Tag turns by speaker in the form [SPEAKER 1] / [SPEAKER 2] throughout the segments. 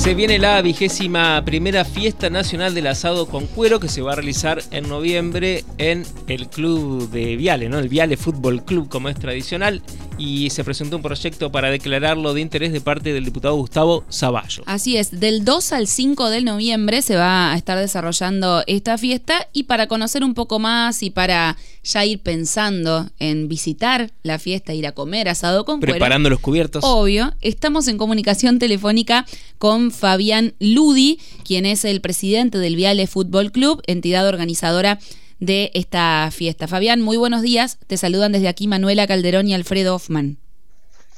[SPEAKER 1] Se viene la vigésima primera fiesta nacional del asado con cuero que se va a realizar en noviembre en el club de Viale, ¿no? El Viale Fútbol Club como es tradicional y se presentó un proyecto para declararlo de interés de parte del diputado Gustavo Zaballo.
[SPEAKER 2] Así es, del 2 al 5 de noviembre se va a estar desarrollando esta fiesta y para conocer un poco más y para ya ir pensando en visitar la fiesta, ir a comer asado con cuero.
[SPEAKER 1] Preparando los cubiertos.
[SPEAKER 2] Obvio, estamos en comunicación telefónica con Fabián Ludi, quien es el presidente del Viale Fútbol Club, entidad organizadora de esta fiesta. Fabián, muy buenos días. Te saludan desde aquí Manuela Calderón y Alfredo Hoffman.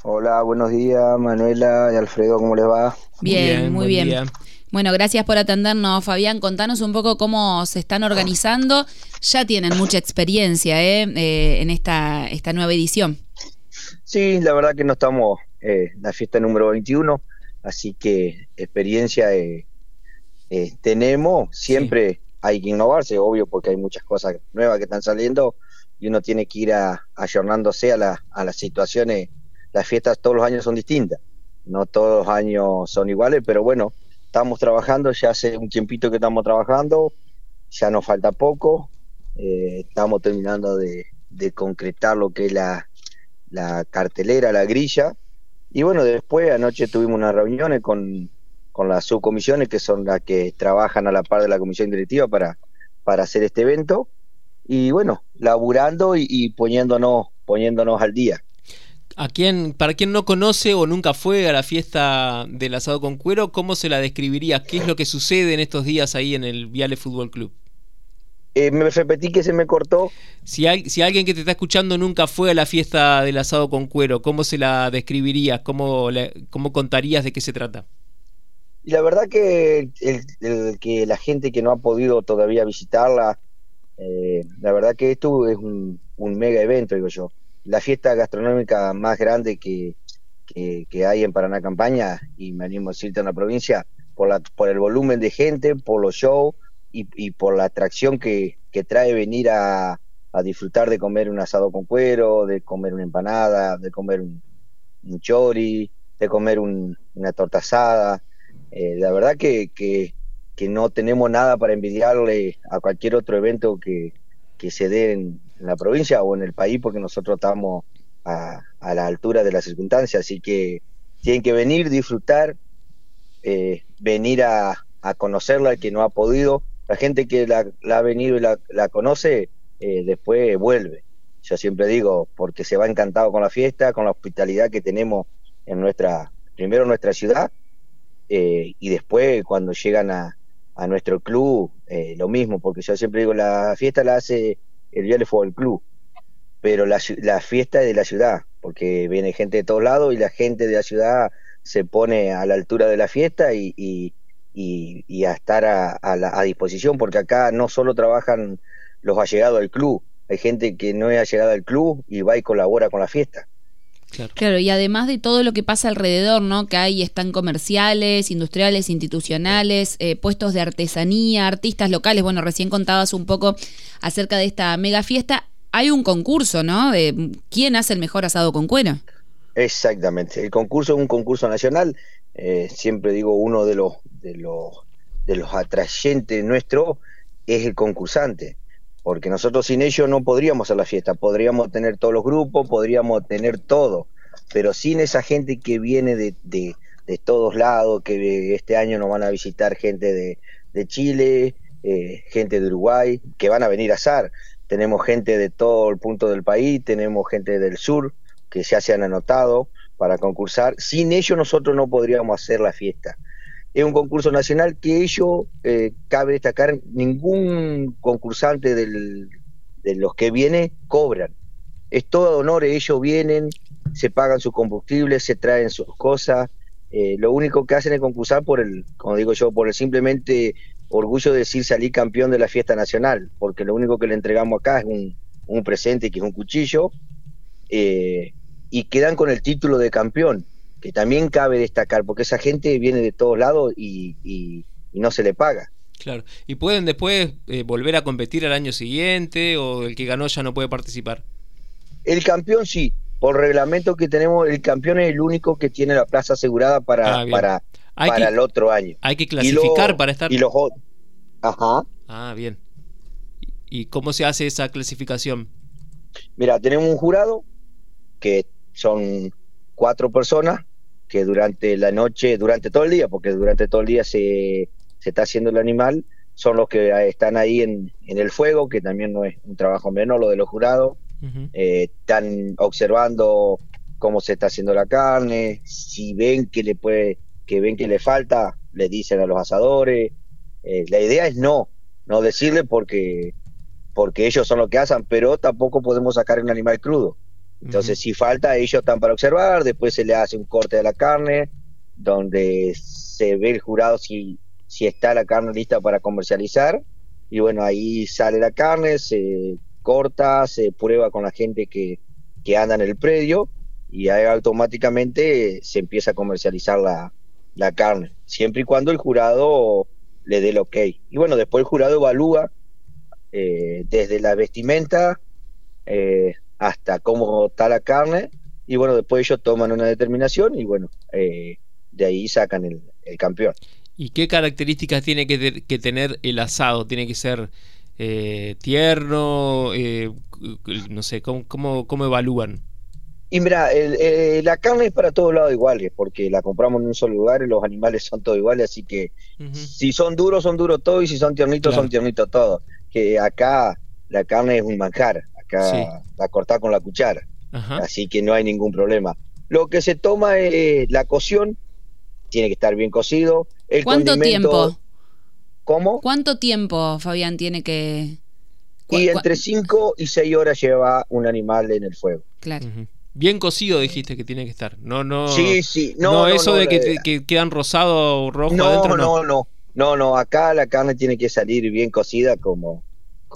[SPEAKER 3] Hola, buenos días Manuela y Alfredo, ¿cómo les va?
[SPEAKER 2] Bien, muy bien. Bueno, gracias por atendernos, Fabián. Contanos un poco cómo se están organizando. Ya tienen mucha experiencia ¿eh? Eh, en esta, esta nueva edición.
[SPEAKER 3] Sí, la verdad que no estamos eh, la fiesta número 21, así que experiencia tenemos. Siempre hay que innovarse, obvio, porque hay muchas cosas nuevas que están saliendo y uno tiene que ir a, ayornándose a, a las situaciones. Las fiestas todos los años son distintas, no todos los años son iguales, pero bueno, estamos trabajando, ya hace un tiempito que estamos trabajando, ya nos falta poco, eh, estamos terminando de, concretar lo que es la, cartelera, la grilla, y bueno, después anoche tuvimos unas reuniones con, con las subcomisiones, que son las que trabajan a la par de la comisión directiva para, para hacer este evento, y bueno, laburando y, y poniéndonos, poniéndonos al día.
[SPEAKER 1] A quien, para quien no conoce o nunca fue a la fiesta del asado con cuero, ¿cómo se la describiría? ¿Qué es lo que sucede en estos días ahí en el Viale Fútbol Club?
[SPEAKER 3] Eh, me repetí que se me cortó.
[SPEAKER 1] Si, hay, si alguien que te está escuchando nunca fue a la fiesta del asado con cuero, ¿cómo se la describirías? ¿Cómo, cómo contarías de qué se trata?
[SPEAKER 3] Y la verdad que, el, que la gente que no ha podido todavía visitarla, eh, la verdad que esto es un, un mega evento, digo yo la fiesta gastronómica más grande que, que, hay en Paraná Campaña, y me animo a decirte en la provincia, por, la, por el volumen de gente, por los shows y, y por la atracción que, que trae venir a, a, disfrutar de comer un asado con cuero, de comer una empanada, de comer un, un chori, de comer una torta asada. Eh, la verdad que, que, que, no tenemos nada para envidiarle a cualquier otro evento que, que se dé en, en la provincia o en el país porque nosotros estamos a, la altura de las circunstancias, así que tienen que venir, disfrutar, eh, venir a, conocerla, que no ha podido, la gente que la, ha venido y la, conoce, eh, después vuelve. Yo siempre digo, porque se va encantado con la fiesta, con la hospitalidad que tenemos en nuestra, primero en nuestra ciudad, eh, y después cuando llegan a, a nuestro club, lo mismo, porque yo siempre digo, la fiesta la hace el Viale Fútbol Club, pero la, fiesta es de la ciudad, porque viene gente de todos lados y la gente de la ciudad se pone a la altura de la fiesta y, y, a estar a, a, disposición, porque acá no solo trabajan los allegados al club, hay gente que no es allegada al club y va y colabora con la fiesta.
[SPEAKER 2] Claro. y además de todo lo que pasa alrededor, ¿no? Que hay están comerciales, industriales, institucionales, eh, puestos de artesanía, artistas locales. Bueno, recién contabas un poco acerca de esta mega fiesta. Hay un concurso, ¿no? De quién hace el mejor asado con cuero.
[SPEAKER 3] Exactamente. El concurso es un concurso nacional. Eh, siempre digo uno de los de los de los atrayentes nuestros es el concursante porque nosotros sin ellos no podríamos hacer la fiesta, podríamos tener todos los grupos, podríamos tener todo, pero sin esa gente que viene de, de, todos lados, que este año nos van a visitar gente de, de Chile, eh, gente de Uruguay, que van a venir a azar, tenemos gente de todo el punto del país, tenemos gente del sur que ya se han anotado para concursar, sin ellos nosotros no podríamos hacer la fiesta es un concurso nacional que ellos, eh, cabe destacar, ningún concursante de los que viene cobran. Es todo honor, ellos vienen, se pagan sus combustibles, se traen sus cosas. Eh, lo único que hacen es concursar por el, como digo yo, por el simplemente orgullo de decir salir campeón de la fiesta nacional, porque lo único que le entregamos acá es un, un presente que es un cuchillo, eh, y quedan con el título de campeón que también cabe destacar, porque esa gente viene de todos lados y, no se le paga.
[SPEAKER 1] Claro, ¿y pueden después eh, volver a competir al año siguiente o el que ganó ya no puede participar?
[SPEAKER 3] El campeón sí, por reglamento que tenemos, el campeón es el único que tiene la plaza asegurada para, ah, para, para el otro año.
[SPEAKER 1] Hay que clasificar para estar.
[SPEAKER 3] Y los, ajá.
[SPEAKER 1] Ah, bien. ¿Y cómo se hace esa clasificación?
[SPEAKER 3] Mira, tenemos un jurado que son cuatro personas que durante la noche, durante todo el día, porque durante todo el día se, se está haciendo el animal, son los que están ahí en, en, el fuego, que también no es un trabajo menor lo de los jurados. Eh, están observando cómo se está haciendo la carne, si ven que le puede, que ven que le falta, le dicen a los asadores. Eh, la idea es no, no decirle porque, porque ellos son los que hacen, pero tampoco podemos sacar un animal crudo. Entonces, si falta, ellos están para observar, después se le hace un corte de la carne, donde se ve el jurado si, si está la carne lista para comercializar, y bueno, ahí sale la carne, se corta, se prueba con la gente que, que anda en el predio, y ahí automáticamente se empieza a comercializar la, la carne, siempre y cuando el jurado le dé el ok. Y bueno, después el jurado evalúa eh, desde la vestimenta, eh, hasta cómo está la carne y bueno, después ellos toman una determinación y bueno, eh, de ahí sacan el, campeón.
[SPEAKER 1] ¿Y qué características tiene que, tener el asado? ¿Tiene que ser eh, tierno? Eh, no sé, ¿cómo, cómo, evalúan?
[SPEAKER 3] Y mira, la carne es para todos lados iguales, porque la compramos en un solo lugar y los animales son todos iguales, así que si son duros, son duros todos, y si son tiernitos, son tiernitos todos. Que acá la carne es un manjar la cortar con la cuchara. Así que no hay ningún problema. Lo que se toma es la cocción, tiene que estar bien cocido. El
[SPEAKER 2] ¿Cuánto tiempo?
[SPEAKER 3] ¿Cómo?
[SPEAKER 2] ¿Cuánto tiempo, Fabián, tiene que...?
[SPEAKER 3] Y entre 5 y 6 horas lleva un animal en el fuego.
[SPEAKER 2] Claro.
[SPEAKER 1] Bien cocido dijiste que tiene que estar. No, no.
[SPEAKER 3] Sí, sí. No,
[SPEAKER 1] no, eso de que, quedan rosado o rojo
[SPEAKER 3] no,
[SPEAKER 1] adentro.
[SPEAKER 3] No, no, no. No, no. Acá la carne tiene que salir bien cocida como,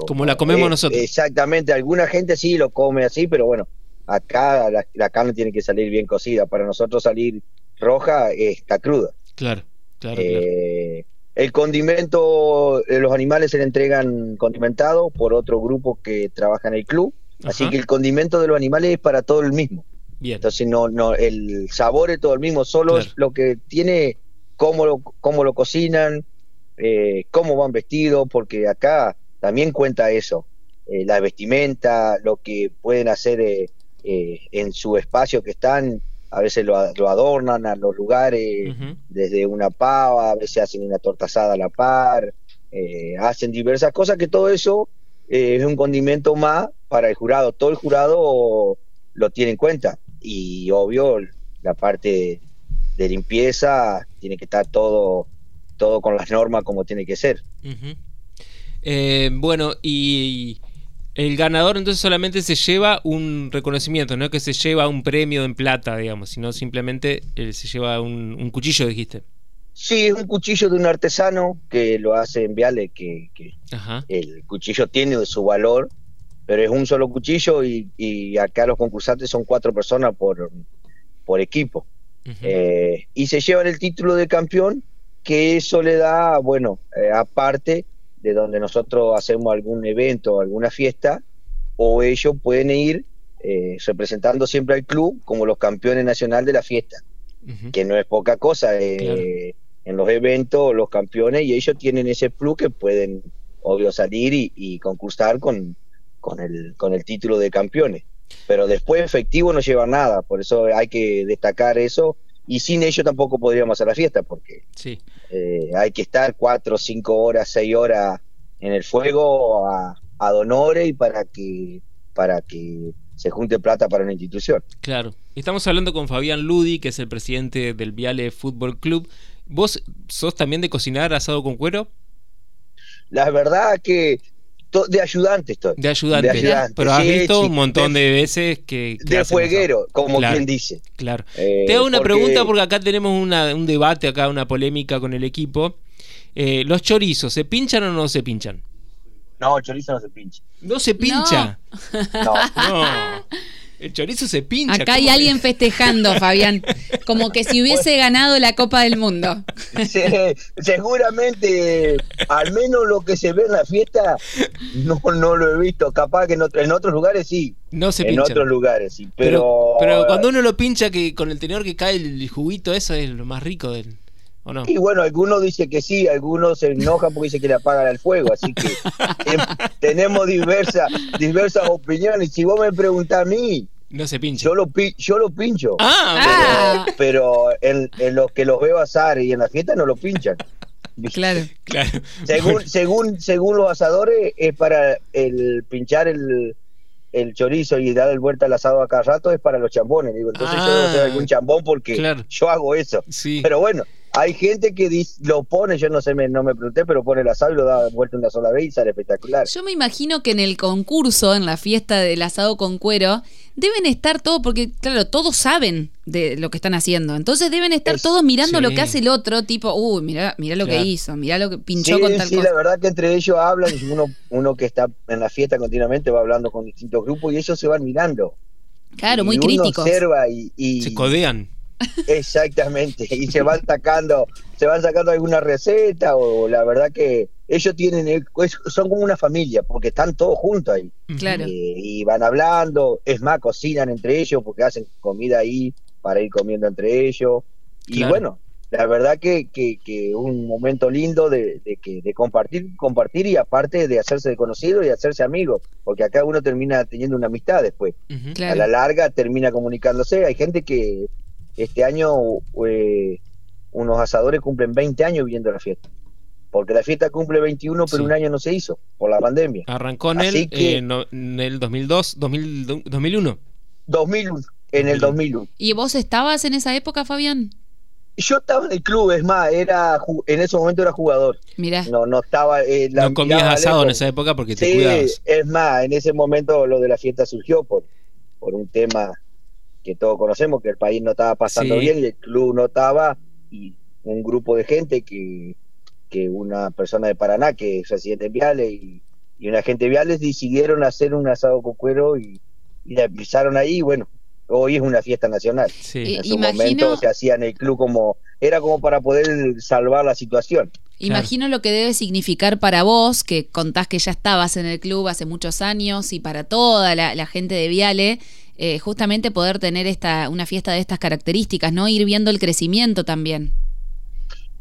[SPEAKER 1] como, la comemos nosotros.
[SPEAKER 3] Exactamente, alguna gente sí lo come así, pero bueno, acá la, carne tiene que salir bien cocida. Para nosotros salir roja está cruda.
[SPEAKER 1] Claro, claro,
[SPEAKER 3] eh, El condimento, eh, los animales se le entregan condimentado por otro grupo que trabaja en el club, así que el condimento de los animales es para todo el mismo.
[SPEAKER 1] Bien.
[SPEAKER 3] Entonces no, no, el sabor es todo el mismo, solo es lo que tiene cómo lo, cómo lo cocinan, eh, cómo van vestidos, porque acá también cuenta eso, eh, la vestimenta, lo que pueden hacer eh, eh, en su espacio que están, a veces lo, adornan a los lugares, desde una pava, a veces hacen una torta asada a la par, hacen diversas cosas, que todo eso es un condimento más para el jurado, todo el jurado lo tiene en cuenta y obvio la parte de limpieza tiene que estar todo todo con las normas como tiene que ser.
[SPEAKER 1] Eh, bueno, y el ganador entonces solamente se lleva un reconocimiento, no que se lleva un premio en plata, digamos, sino simplemente eh, se lleva un, cuchillo, dijiste.
[SPEAKER 3] Sí, es un cuchillo de un artesano que lo hace en Viale, que, el cuchillo tiene su valor, pero es un solo cuchillo y, acá los concursantes son cuatro personas por, por equipo. Eh, y se llevan el título de campeón, que eso le da, bueno, aparte de donde nosotros hacemos algún evento o alguna fiesta, o ellos pueden ir eh, representando siempre al club como los campeones nacionales de la fiesta, que no es poca cosa. Eh, en los eventos, los campeones, y ellos tienen ese plus que pueden, obvio, salir y, concursar con, con, el, con el título de campeones. Pero después efectivo no lleva nada, por eso hay que destacar eso y sin ello tampoco podríamos hacer la fiesta porque
[SPEAKER 1] sí.
[SPEAKER 3] Eh, hay que estar cuatro, cinco horas, seis horas en el fuego a, a donore y para que para que se junte plata para una institución.
[SPEAKER 1] Claro. Estamos hablando con Fabián Ludi, que es el presidente del Viale Fútbol Club. ¿Vos sos también de cocinar asado con cuero?
[SPEAKER 3] La verdad que de ayudante estoy.
[SPEAKER 1] De ayudante. Pero has visto un montón de, veces que...
[SPEAKER 3] de fueguero, como quien dice.
[SPEAKER 1] Claro. Eh, Te hago una pregunta porque acá tenemos un debate, acá una polémica con el equipo. Eh, ¿Los chorizos se pinchan o no se pinchan?
[SPEAKER 3] No, chorizo no se pincha.
[SPEAKER 1] ¿No se pincha?
[SPEAKER 3] No.
[SPEAKER 1] no. El chorizo se pincha.
[SPEAKER 2] Acá hay alguien festejando, Fabián. Como que si hubiese ganado la Copa del Mundo.
[SPEAKER 3] seguramente, al menos lo que se ve en la fiesta, no, no lo he visto. Capaz que en, otros lugares sí.
[SPEAKER 1] No se
[SPEAKER 3] En otros lugares sí. Pero...
[SPEAKER 1] pero... cuando uno lo pincha, que con el tenedor que cae el juguito, eso es lo más rico del. ¿O no?
[SPEAKER 3] Y bueno, algunos dicen que sí, algunos se enojan porque dicen que le apagan el fuego, así que em, tenemos diversas, diversas opiniones. Si vos me preguntás a mí,
[SPEAKER 1] no se pincha.
[SPEAKER 3] Yo lo, yo lo pincho.
[SPEAKER 1] Ah,
[SPEAKER 3] pero, en, los que los veo asar y en la fiesta no lo pinchan.
[SPEAKER 2] Claro,
[SPEAKER 1] claro.
[SPEAKER 3] Según, según, según los asadores, es para el pinchar el, el chorizo y dar el vuelta al asado a cada rato es para los chambones. Digo, entonces yo debo hacer algún ah, chambón porque yo hago eso.
[SPEAKER 1] Sí.
[SPEAKER 3] Pero bueno, hay gente que lo pone, yo no sé, me, no me pregunté, pero pone el asado y lo da vuelta una sola vez y sale espectacular.
[SPEAKER 2] Yo me imagino que en el concurso, en la fiesta del asado con cuero, deben estar todos, porque claro, todos saben de lo que están haciendo. Entonces deben estar todos mirando lo que hace el otro, tipo, uy, mira, mira lo que hizo, mira lo que pinchó con tal
[SPEAKER 3] sí, la verdad que entre ellos hablan, y uno, uno que está en la fiesta continuamente va hablando con distintos grupos y ellos se van mirando.
[SPEAKER 2] Claro, muy críticos.
[SPEAKER 3] observa y, y,
[SPEAKER 1] se codean.
[SPEAKER 3] Exactamente, y se van sacando, se van sacando alguna receta o la verdad que ellos tienen, son como una familia porque están todos juntos ahí.
[SPEAKER 2] Claro.
[SPEAKER 3] Eh, y van hablando, es más, cocinan entre ellos porque hacen comida ahí para ir comiendo entre ellos. Y bueno, la verdad que, que, un momento lindo de, que, de compartir, compartir y aparte de hacerse conocido y hacerse amigo, porque acá uno termina teniendo una amistad después. A la larga termina comunicándose. Hay gente que este año eh, unos asadores cumplen 20 años viendo la fiesta. Porque la fiesta cumple 21, pero un año no se hizo por la pandemia.
[SPEAKER 1] Arrancó en, el, en el 2002, 2001.
[SPEAKER 3] 2001, en el 2001.
[SPEAKER 2] ¿Y vos estabas en esa época, Fabián?
[SPEAKER 3] Yo estaba en el club, es más, era en ese momento era jugador.
[SPEAKER 2] Mira.
[SPEAKER 3] No, no estaba. Eh,
[SPEAKER 1] no comías asado en esa época porque te cuidabas.
[SPEAKER 3] Es más, en ese momento lo de la fiesta surgió por, por un tema que todos conocemos, que el país no estaba pasando bien y el club no estaba, y un grupo de gente que, que una persona de Paraná, que es residente en Viales, y, y una gente de Viales decidieron hacer un asado con cuero y, y la empezaron ahí, bueno, hoy es una fiesta nacional. En su momento se hacía en el club como, era como para poder salvar la situación.
[SPEAKER 2] Imagino lo que debe significar para vos, que contás que ya estabas en el club hace muchos años, y para toda la, la gente de Viale, eh, justamente poder tener esta, una fiesta de estas características, ¿no? Ir viendo el crecimiento también.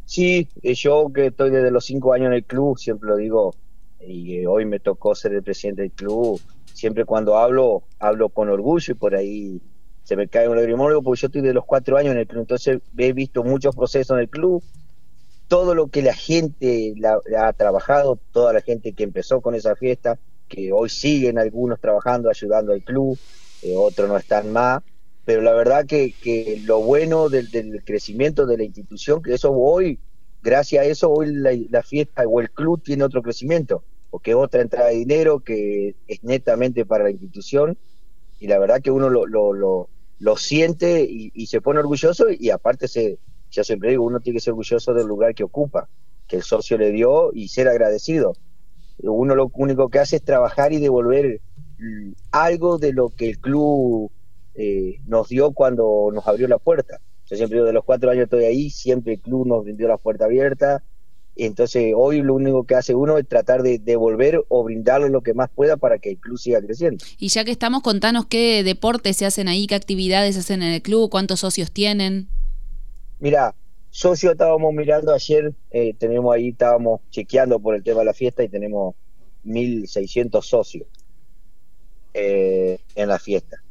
[SPEAKER 3] Sí, eh, yo que estoy desde los cinco años en el club, siempre lo digo, y eh, hoy me tocó ser el presidente del club, siempre cuando hablo, hablo con orgullo y por ahí se me cae un lagrimólogo porque yo estoy de los cuatro años en el club, entonces he visto muchos procesos en el club, todo lo que la gente ha trabajado, toda la gente que empezó con esa fiesta, que hoy siguen algunos trabajando, ayudando al club, otros no están más, pero la verdad que, que lo bueno del, crecimiento de la institución, que eso hoy, gracias a eso, hoy la, fiesta o el club tiene otro crecimiento, porque es otra entrada de dinero que es netamente para la institución, y la verdad que uno lo, lo, lo, siente y, se pone orgulloso, y aparte, se, yo siempre digo, uno tiene que ser orgulloso del lugar que ocupa, que el socio le dio y ser agradecido. Uno lo único que hace es trabajar y devolver algo de lo que el club eh, nos dio cuando nos abrió la puerta. Yo siempre digo, de los cuatro años estoy ahí, siempre el club nos dio la puerta abierta. Entonces, hoy lo único que hace uno es tratar de devolver o brindarle lo que más pueda para que el club siga creciendo.
[SPEAKER 2] Y ya que estamos, contanos qué deportes se hacen ahí, qué actividades se hacen en el club, cuántos socios tienen.
[SPEAKER 3] Mira, socios estábamos mirando ayer, eh, tenemos ahí, estábamos chequeando por el tema de la fiesta y tenemos 1.600 socios. Eh, en la fiesta.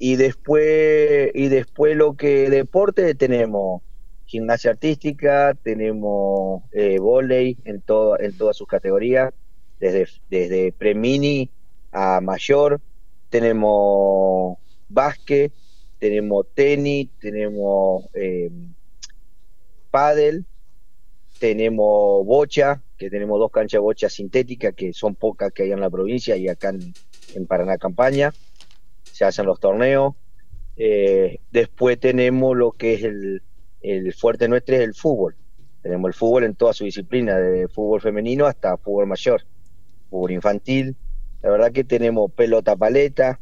[SPEAKER 3] Y después, y después lo que deporte tenemos gimnasia artística, tenemos eh, volei en, todo, en todas sus categorías, desde, desde premini a mayor, tenemos básquet, tenemos tenis, tenemos eh, pádel, tenemos bocha, que tenemos dos canchas de bocha sintéticas, que son pocas que hay en la provincia y acá en, en Paraná Campaña, se hacen los torneos. Eh, después tenemos lo que es el, fuerte nuestro, es el fútbol. Tenemos el fútbol en toda su disciplina, de fútbol femenino hasta fútbol mayor, fútbol infantil. La verdad que tenemos pelota paleta,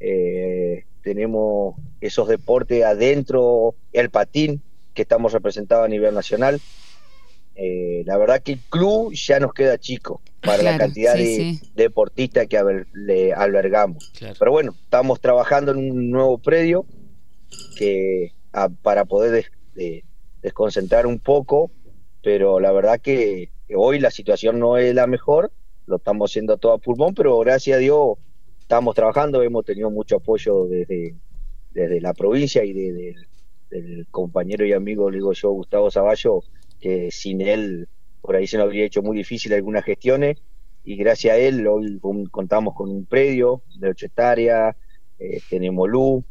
[SPEAKER 3] eh, tenemos esos deportes adentro, el patín, que estamos representados a nivel nacional. Eh, la verdad que el club ya nos queda chico para la cantidad de deportistas que le albergamos. Pero bueno, estamos trabajando en un nuevo predio que para poder desconcentrar un poco, pero la verdad que hoy la situación no es la mejor, lo estamos haciendo todo a pulmón, pero gracias a Dios estamos trabajando, hemos tenido mucho apoyo desde, desde la provincia y desde del compañero y amigo, le digo yo, Gustavo Zaballo, que sin él por ahí se nos habría hecho muy difícil algunas gestiones y gracias a él hoy contamos con un predio de 8 hectáreas, eh, tenemos luz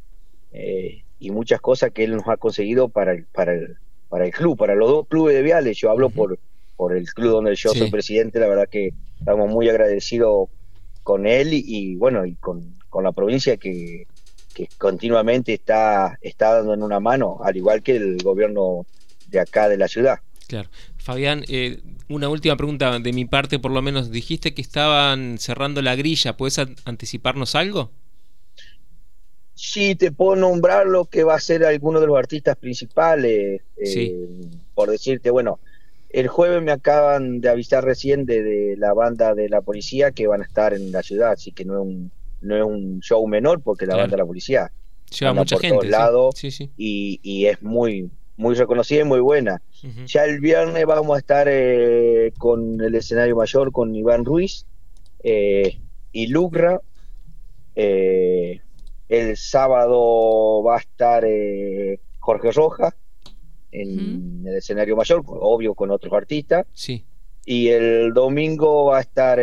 [SPEAKER 3] eh, y muchas cosas que él nos ha conseguido para el, para el, para el club, para los dos clubes de Viales. Yo hablo por, por el club donde yo soy presidente, la verdad que estamos muy agradecidos con él y, bueno, y con, con la provincia que, que continuamente está, está dando en una mano, al igual que el gobierno de acá de la ciudad.
[SPEAKER 1] Claro. Fabián, eh, una última pregunta de mi parte, por lo menos. Dijiste que estaban cerrando la grilla. ¿Puedes anticiparnos algo?
[SPEAKER 3] Sí, te puedo nombrar lo que va a ser alguno de los artistas principales. Eh, por decirte, bueno, el jueves me acaban de avisar recién de, la banda de la policía que van a estar en la ciudad, así que no es un, no es un show menor porque la banda de la policía
[SPEAKER 1] lleva mucha por gente todos
[SPEAKER 3] lados Y, y, es muy muy reconocida y muy buena. Ya el viernes vamos a estar eh, con el escenario mayor con Iván Ruiz eh, y Lucra. Eh, el sábado va a estar Jorge Roja en el escenario mayor, obvio con otros artistas.
[SPEAKER 1] Sí.
[SPEAKER 3] Y el domingo va a estar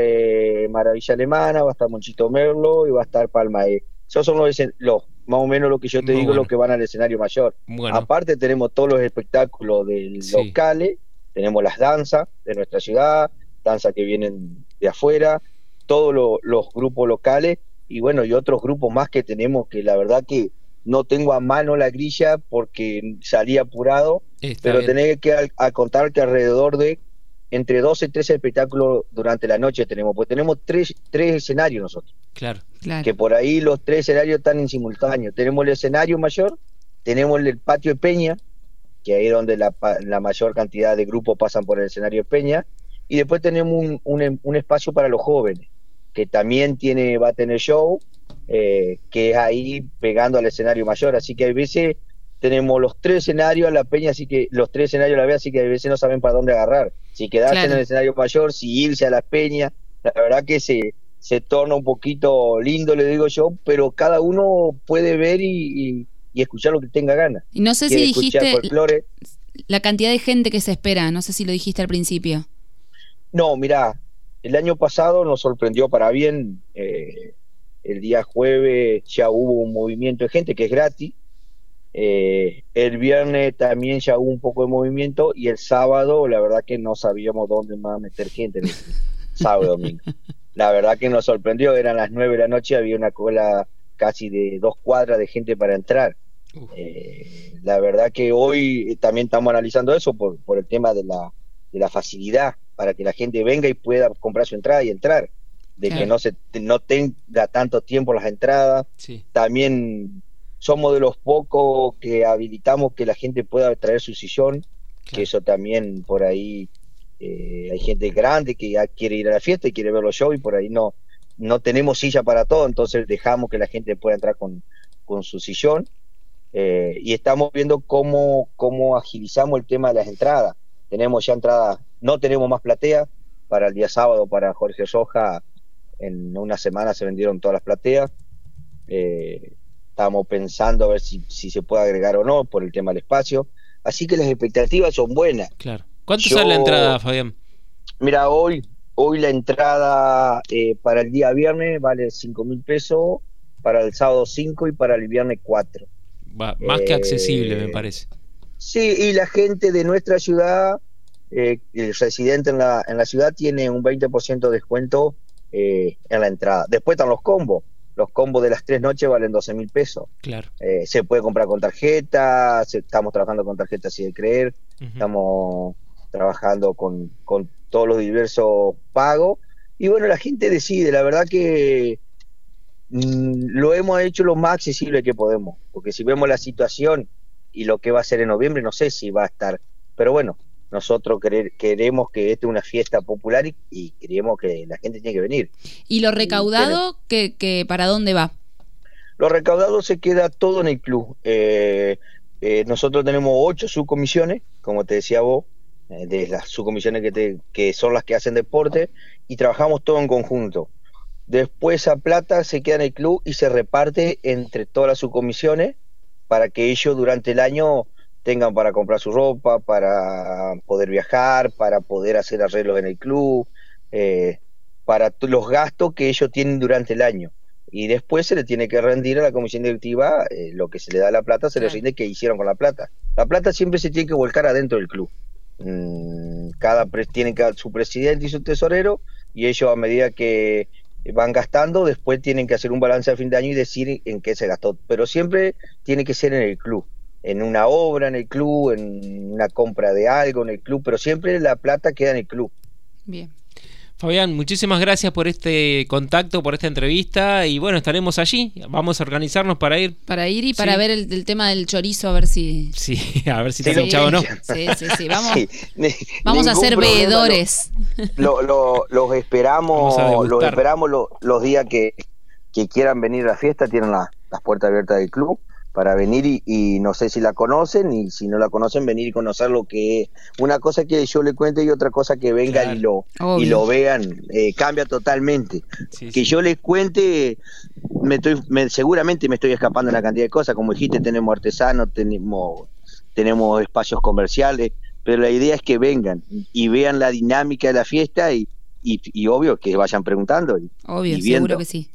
[SPEAKER 3] Maravilla Alemana, va a estar Monchito Merlo y va a estar Palma. Esos son los, los más o menos lo que yo te digo, lo que van al escenario mayor. Aparte tenemos todos los espectáculos del locales, tenemos las danzas de nuestra ciudad, danzas que vienen de afuera, todos los grupos locales y bueno, y otros grupos más que tenemos que la verdad que no tengo a mano la grilla porque salí apurado, pero tenés que a contar que alrededor de entre 12 y 13 espectáculos durante la noche tenemos, pues tenemos tres, tres escenarios nosotros.
[SPEAKER 1] Claro,
[SPEAKER 2] claro.
[SPEAKER 3] Que por ahí los tres escenarios están en simultáneo. Tenemos el escenario mayor, tenemos el patio de Peña, que ahí es donde la, la mayor cantidad de grupos pasan por el escenario de Peña, y después tenemos un, un, un espacio para los jóvenes, que también tiene, va a tener show, eh, que es ahí pegando al escenario mayor. Así que hay veces tenemos los tres escenarios a la peña, así que los tres escenarios a la vez, así que a veces no saben para dónde agarrar. Si quedarse en el escenario mayor, si irse a la peña, la verdad que se, se torna un poquito lindo, le digo yo, pero cada uno puede ver y, escuchar lo que tenga ganas.
[SPEAKER 2] Y no sé si dijiste la cantidad de gente que se espera, no sé si lo dijiste al principio.
[SPEAKER 3] No, mira, el año pasado nos sorprendió para bien. Eh, el día jueves ya hubo un movimiento de gente que es gratis eh, el viernes también ya hubo un poco de movimiento y el sábado la verdad que no sabíamos dónde más meter gente, el sábado domingo. La verdad que nos sorprendió, eran las nueve de la noche, había una cola casi de dos cuadras de gente para entrar. Eh, la verdad que hoy también estamos analizando eso por, por el tema de la, de la facilidad para que la gente venga y pueda comprar su entrada y entrar de que no se no tenga tanto tiempo las entradas también somos de los pocos que habilitamos que la gente pueda traer su sillón, que eso también por ahí eh, hay gente grande que ya quiere ir a la fiesta y quiere ver los shows y por ahí no, no tenemos silla para todo, entonces dejamos que la gente pueda entrar con, con su sillón eh, y estamos viendo cómo, cómo agilizamos el tema de las entradas. Tenemos ya entradas, no tenemos más platea, para el día sábado para Jorge Soja en una semana se vendieron todas las plateas. Eh, Estamos pensando a ver si, se puede agregar o no por el tema del espacio. Así que las expectativas son buenas.
[SPEAKER 1] Claro. ¿Cuánto sale la entrada, Fabián?
[SPEAKER 3] Mira, hoy, hoy la entrada eh, para el día viernes vale 5 mil pesos, para el sábado 5 y para el viernes 4.
[SPEAKER 1] más que accesible, me eh, parece.
[SPEAKER 3] Sí, y la gente de nuestra ciudad, eh, el residente en la, en la ciudad, tiene un 20% de descuento en la entrada. Después están los combos los combos de las tres noches valen 12 mil pesos.
[SPEAKER 1] Claro.
[SPEAKER 3] Eh, se puede comprar con tarjeta, estamos trabajando con tarjeta así de creer, estamos trabajando con, con todos los diversos pagos. Y bueno, la gente decide, la verdad que mm, lo hemos hecho lo más accesible que podemos, porque si vemos la situación y lo que va a ser en noviembre, no sé si va a estar, pero bueno, nosotros queremos que esta es una fiesta popular y, queremos que la gente tiene que venir.
[SPEAKER 2] ¿Y lo recaudado, que, para dónde va?
[SPEAKER 3] Lo recaudado se queda todo en el club. Eh, eh, nosotros tenemos ocho subcomisiones, como te decía vos, eh, de las subcomisiones que, te, que son las que hacen deporte, y trabajamos todo en conjunto. Después esa plata se queda en el club y se reparte entre todas las subcomisiones para que ellos durante el año tengan para comprar su ropa, para poder viajar, para poder hacer arreglos en el club, eh, para los gastos que ellos tienen durante el año. Y después se le tiene que rendir a la comisión directiva eh, lo que se le da a la plata, se le rinde qué hicieron con la plata. La plata siempre se tiene que volcar adentro del club. Mm, cada tiene su presidente y su tesorero, y ellos a medida que van gastando, después tienen que hacer un balance al fin de año y decir en qué se gastó. Pero siempre tiene que ser en el club en una obra en el club, en una compra de algo en el club, pero siempre la plata queda en el club.
[SPEAKER 1] Bien. Fabián, muchísimas gracias por este contacto, por esta entrevista y bueno, estaremos allí. Vamos a organizarnos para ir.
[SPEAKER 2] Para ir y para ver el, tema del chorizo, a ver si.
[SPEAKER 1] Sí, a ver si te sí. o no.
[SPEAKER 2] Sí, sí, sí. Vamos, vamos a ser veedores.
[SPEAKER 3] Lo, los esperamos, los esperamos los días que, quieran venir a la fiesta, tienen las puertas abiertas del club para venir y, no sé si la conocen y si no la conocen venir y conocer lo que es. Una cosa que yo le cuente y otra cosa que vengan y lo y lo vean eh, cambia totalmente. Que yo les cuente me estoy seguramente me estoy escapando de una cantidad de cosas. Como dijiste tenemos artesanos tenemos tenemos espacios comerciales pero la idea es que vengan y vean la dinámica de la fiesta y, y, obvio que vayan preguntando.
[SPEAKER 2] obvio, seguro que sí.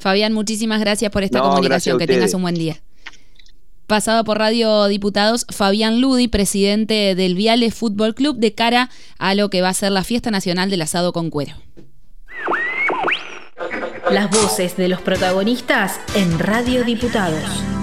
[SPEAKER 2] Fabián, muchísimas gracias por esta comunicación. Que tengas un buen día pasado por Radio Diputados, Fabián Ludi, presidente del Viale Fútbol Club, de cara a lo que va a ser la fiesta nacional del asado con cuero.
[SPEAKER 4] Las voces de los protagonistas en Radio Diputados.